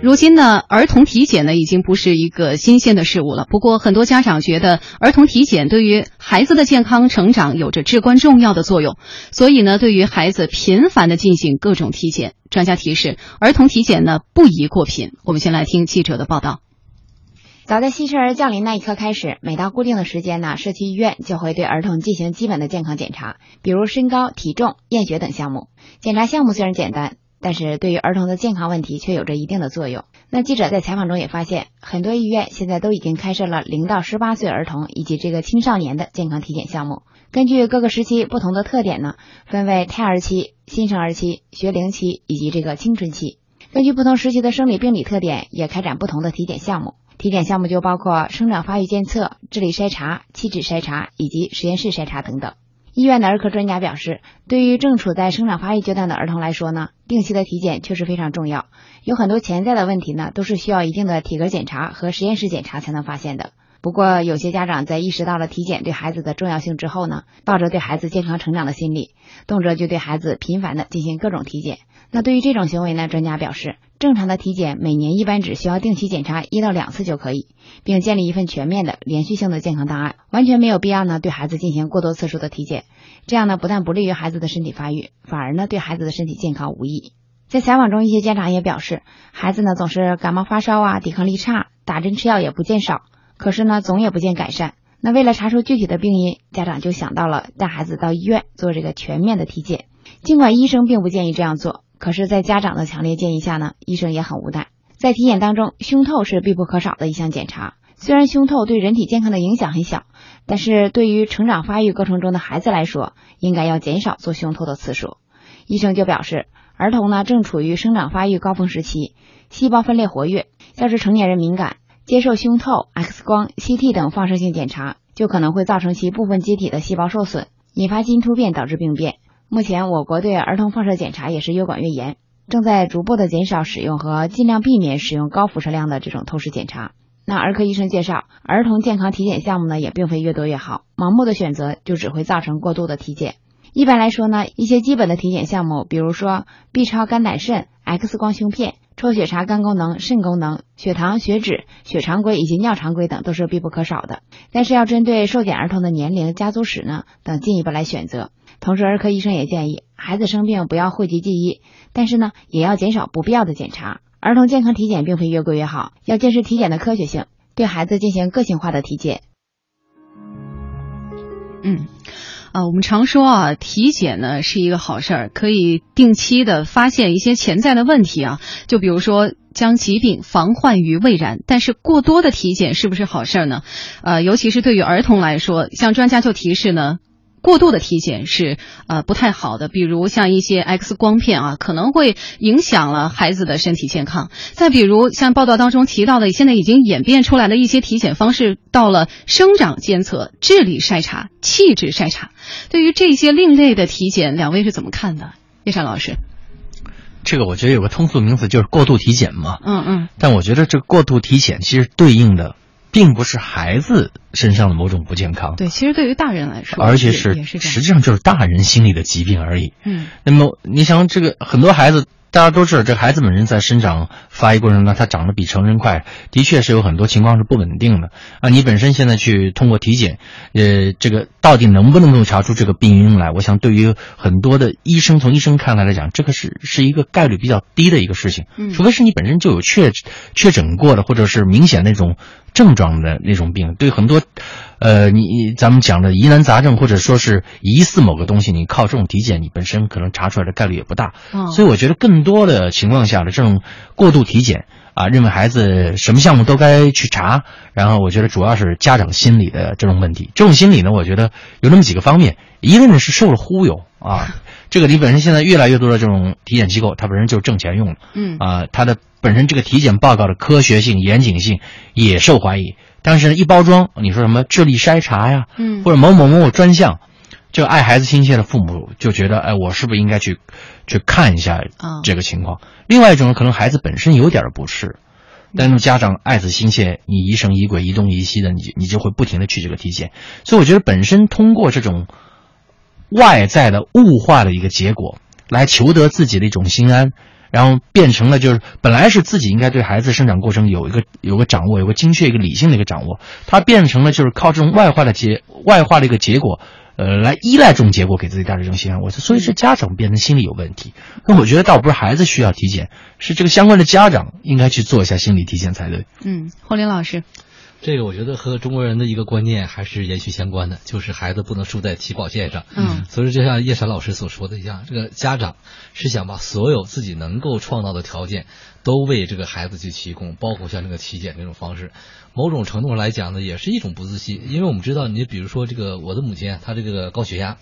如今呢，儿童体检呢已经不是一个新鲜的事物了。不过，很多家长觉得儿童体检对于孩子的健康成长有着至关重要的作用，所以呢，对于孩子频繁的进行各种体检。专家提示，儿童体检呢不宜过频。我们先来听记者的报道。早在新生儿降临那一刻开始，每到固定的时间呢，社区医院就会对儿童进行基本的健康检查，比如身高、体重、验血等项目。检查项目虽然简单。但是对于儿童的健康问题却有着一定的作用。那记者在采访中也发现，很多医院现在都已经开设了零到十八岁儿童以及这个青少年的健康体检项目。根据各个时期不同的特点呢，分为胎儿期、新生儿期、学龄期以及这个青春期。根据不同时期的生理病理特点，也开展不同的体检项目。体检项目就包括生长发育监测、智力筛查、气质筛查以及实验室筛查等等。医院的儿科专家表示，对于正处在生长发育阶段的儿童来说呢，定期的体检确实非常重要。有很多潜在的问题呢，都是需要一定的体格检查和实验室检查才能发现的。不过，有些家长在意识到了体检对孩子的重要性之后呢，抱着对孩子健康成长的心理，动辄就对孩子频繁的进行各种体检。那对于这种行为呢，专家表示，正常的体检每年一般只需要定期检查一到两次就可以，并建立一份全面的连续性的健康档案，完全没有必要呢对孩子进行过多次数的体检。这样呢，不但不利于孩子的身体发育，反而呢对孩子的身体健康无益。在采访中，一些家长也表示，孩子呢总是感冒发烧啊，抵抗力差，打针吃药也不见少。可是呢，总也不见改善。那为了查出具体的病因，家长就想到了带孩子到医院做这个全面的体检。尽管医生并不建议这样做，可是，在家长的强烈建议下呢，医生也很无奈。在体检当中，胸透是必不可少的一项检查。虽然胸透对人体健康的影响很小，但是对于成长发育过程中的孩子来说，应该要减少做胸透的次数。医生就表示，儿童呢正处于生长发育高峰时期，细胞分裂活跃，要是成年人敏感。接受胸透、X 光、CT 等放射性检查，就可能会造成其部分机体的细胞受损，引发基因突变，导致病变。目前，我国对儿童放射检查也是越管越严，正在逐步的减少使用和尽量避免使用高辐射量的这种透视检查。那儿科医生介绍，儿童健康体检项目呢也并非越多越好，盲目的选择就只会造成过度的体检。一般来说呢，一些基本的体检项目，比如说 B 超肝胆肾、X 光胸片。抽血查肝功能、肾功能、血糖、血脂、血常规以及尿常规等都是必不可少的。但是要针对受检儿童的年龄、家族史呢等进一步来选择。同时，儿科医生也建议，孩子生病不要讳疾忌医，但是呢也要减少不必要的检查。儿童健康体检并非越贵越好，要坚持体检的科学性，对孩子进行个性化的体检。嗯。啊，我们常说啊，体检呢是一个好事儿，可以定期的发现一些潜在的问题啊，就比如说将疾病防患于未然。但是过多的体检是不是好事儿呢？呃，尤其是对于儿童来说，像专家就提示呢。过度的体检是呃不太好的，比如像一些 X 光片啊，可能会影响了孩子的身体健康。再比如像报道当中提到的，现在已经演变出来的一些体检方式，到了生长监测、智力筛查、气质筛查。对于这些另类的体检，两位是怎么看的？叶山老师，这个我觉得有个通俗名词就是过度体检嘛。嗯嗯。但我觉得这个过度体检其实对应的。并不是孩子身上的某种不健康，对，其实对于大人来说，而且是实际上就是大人心理的疾病而已。嗯，那么你想，这个很多孩子。大家都知道，这孩子本身在生长发育过程中，他长得比成人快，的确是有很多情况是不稳定的啊。你本身现在去通过体检，呃，这个到底能不能够查出这个病因来？我想，对于很多的医生，从医生看来来讲，这个是是一个概率比较低的一个事情。嗯，除非是你本身就有确确诊过的，或者是明显那种症状的那种病。对很多。呃，你咱们讲的疑难杂症，或者说是疑似某个东西，你靠这种体检，你本身可能查出来的概率也不大。所以我觉得更多的情况下的这种过度体检啊，认为孩子什么项目都该去查，然后我觉得主要是家长心理的这种问题。这种心理呢，我觉得有那么几个方面，一个呢是受了忽悠啊，这个你本身现在越来越多的这种体检机构，它本身就是挣钱用的，嗯啊，它的本身这个体检报告的科学性、严谨性也受怀疑。但是一包装，你说什么智力筛查呀，嗯，或者某某某某专项，这个爱孩子心切的父母就觉得，哎，我是不是应该去去看一下这个情况？另外一种可能孩子本身有点不适，但是家长爱子心切，你疑神疑鬼、疑东疑西的，你你就会不停的去这个体检。所以我觉得本身通过这种外在的物化的一个结果，来求得自己的一种心安，然后变成了就是本来是自己应该对孩子生长过程有一个有个掌握，有个精确一个理性的一个掌握，它变成了就是靠这种外化的结外化的一个结果。呃，来依赖这种结果给自己带来这种心安，我所以是家长变成心理有问题。那我觉得倒不是孩子需要体检，是这个相关的家长应该去做一下心理体检才对。嗯，霍林老师。这个我觉得和中国人的一个观念还是延续相关的，就是孩子不能输在起跑线上。嗯，所以就像叶闪老师所说的一样，这个家长是想把所有自己能够创造的条件都为这个孩子去提供，包括像这个体检这种方式，某种程度上来讲呢，也是一种不自信。因为我们知道，你比如说这个我的母亲，她这个高血压。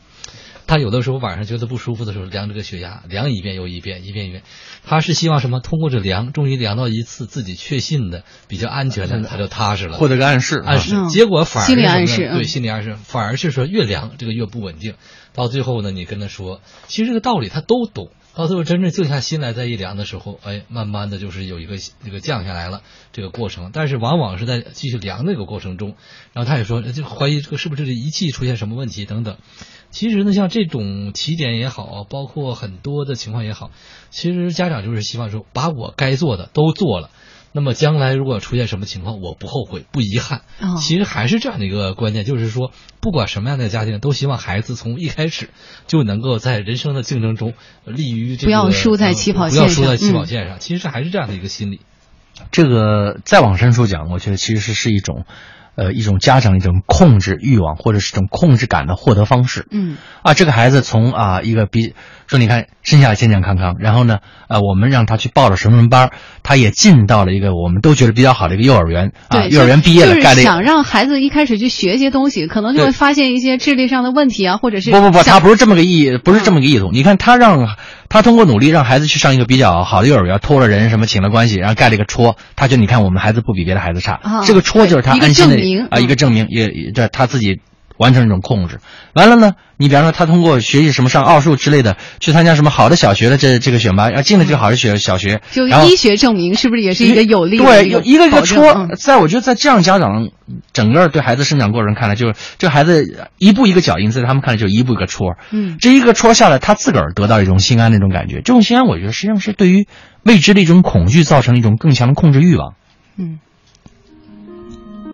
他有的时候晚上觉得不舒服的时候，量这个血压，量一遍又一遍，一遍一遍。他是希望什么？通过这量，终于量到一次自己确信的、比较安全的，他就踏实了，获得个暗示。暗示，结果反而心理暗示，对心理暗示，反而是说越量这个越不稳定。到最后呢，你跟他说，其实这个道理他都懂。到最后真正静下心来再一量的时候，哎，慢慢的就是有一个这个降下来了这个过程。但是往往是在继续量那个过程中，然后他也说就怀疑这个是不是这仪器出现什么问题等等。其实呢，像这种起点也好，包括很多的情况也好，其实家长就是希望说，把我该做的都做了，那么将来如果出现什么情况，我不后悔，不遗憾。其实还是这样的一个观念，就是说，不管什么样的家庭，都希望孩子从一开始就能够在人生的竞争中立于这个不要输在起跑线上，不要输在起跑线上。其实还是这样的一个心理。这个再往深处讲，我觉得其实是是一种。呃，一种家长一种控制欲望或者是一种控制感的获得方式。嗯，啊，这个孩子从啊一个比说你看生下来健健康康，然后呢，呃，我们让他去报了什么什么班，他也进到了一个我们都觉得比较好的一个幼儿园。啊，幼儿园毕业了，就是想让孩子一开始去学一些东西，可能就会发现一些智力上的问题啊，或者是不不不，他不是这么个意义，不是这么个意图。你看他让。他通过努力让孩子去上一个比较好的幼儿园，托了人什么请了关系，然后盖了一个戳，他就你看我们孩子不比别的孩子差，这个戳就是他安心的啊一个证明，也这他自己。完成一种控制，完了呢？你比方说，他通过学习什么上奥数之类的，去参加什么好的小学的这这个选拔，要进了这个好的学小学，就医学证明是不是也是一个有利？对，有一个一个戳，在我觉得在这样家长整个对孩子生长过程看来，就是这孩子一步一个脚印，在他们看来就一步一个戳。嗯，这一个戳下来，他自个儿得到一种心安的一种感觉。这种心安，我觉得实际上是对于未知的一种恐惧造成一种更强的控制欲望。嗯。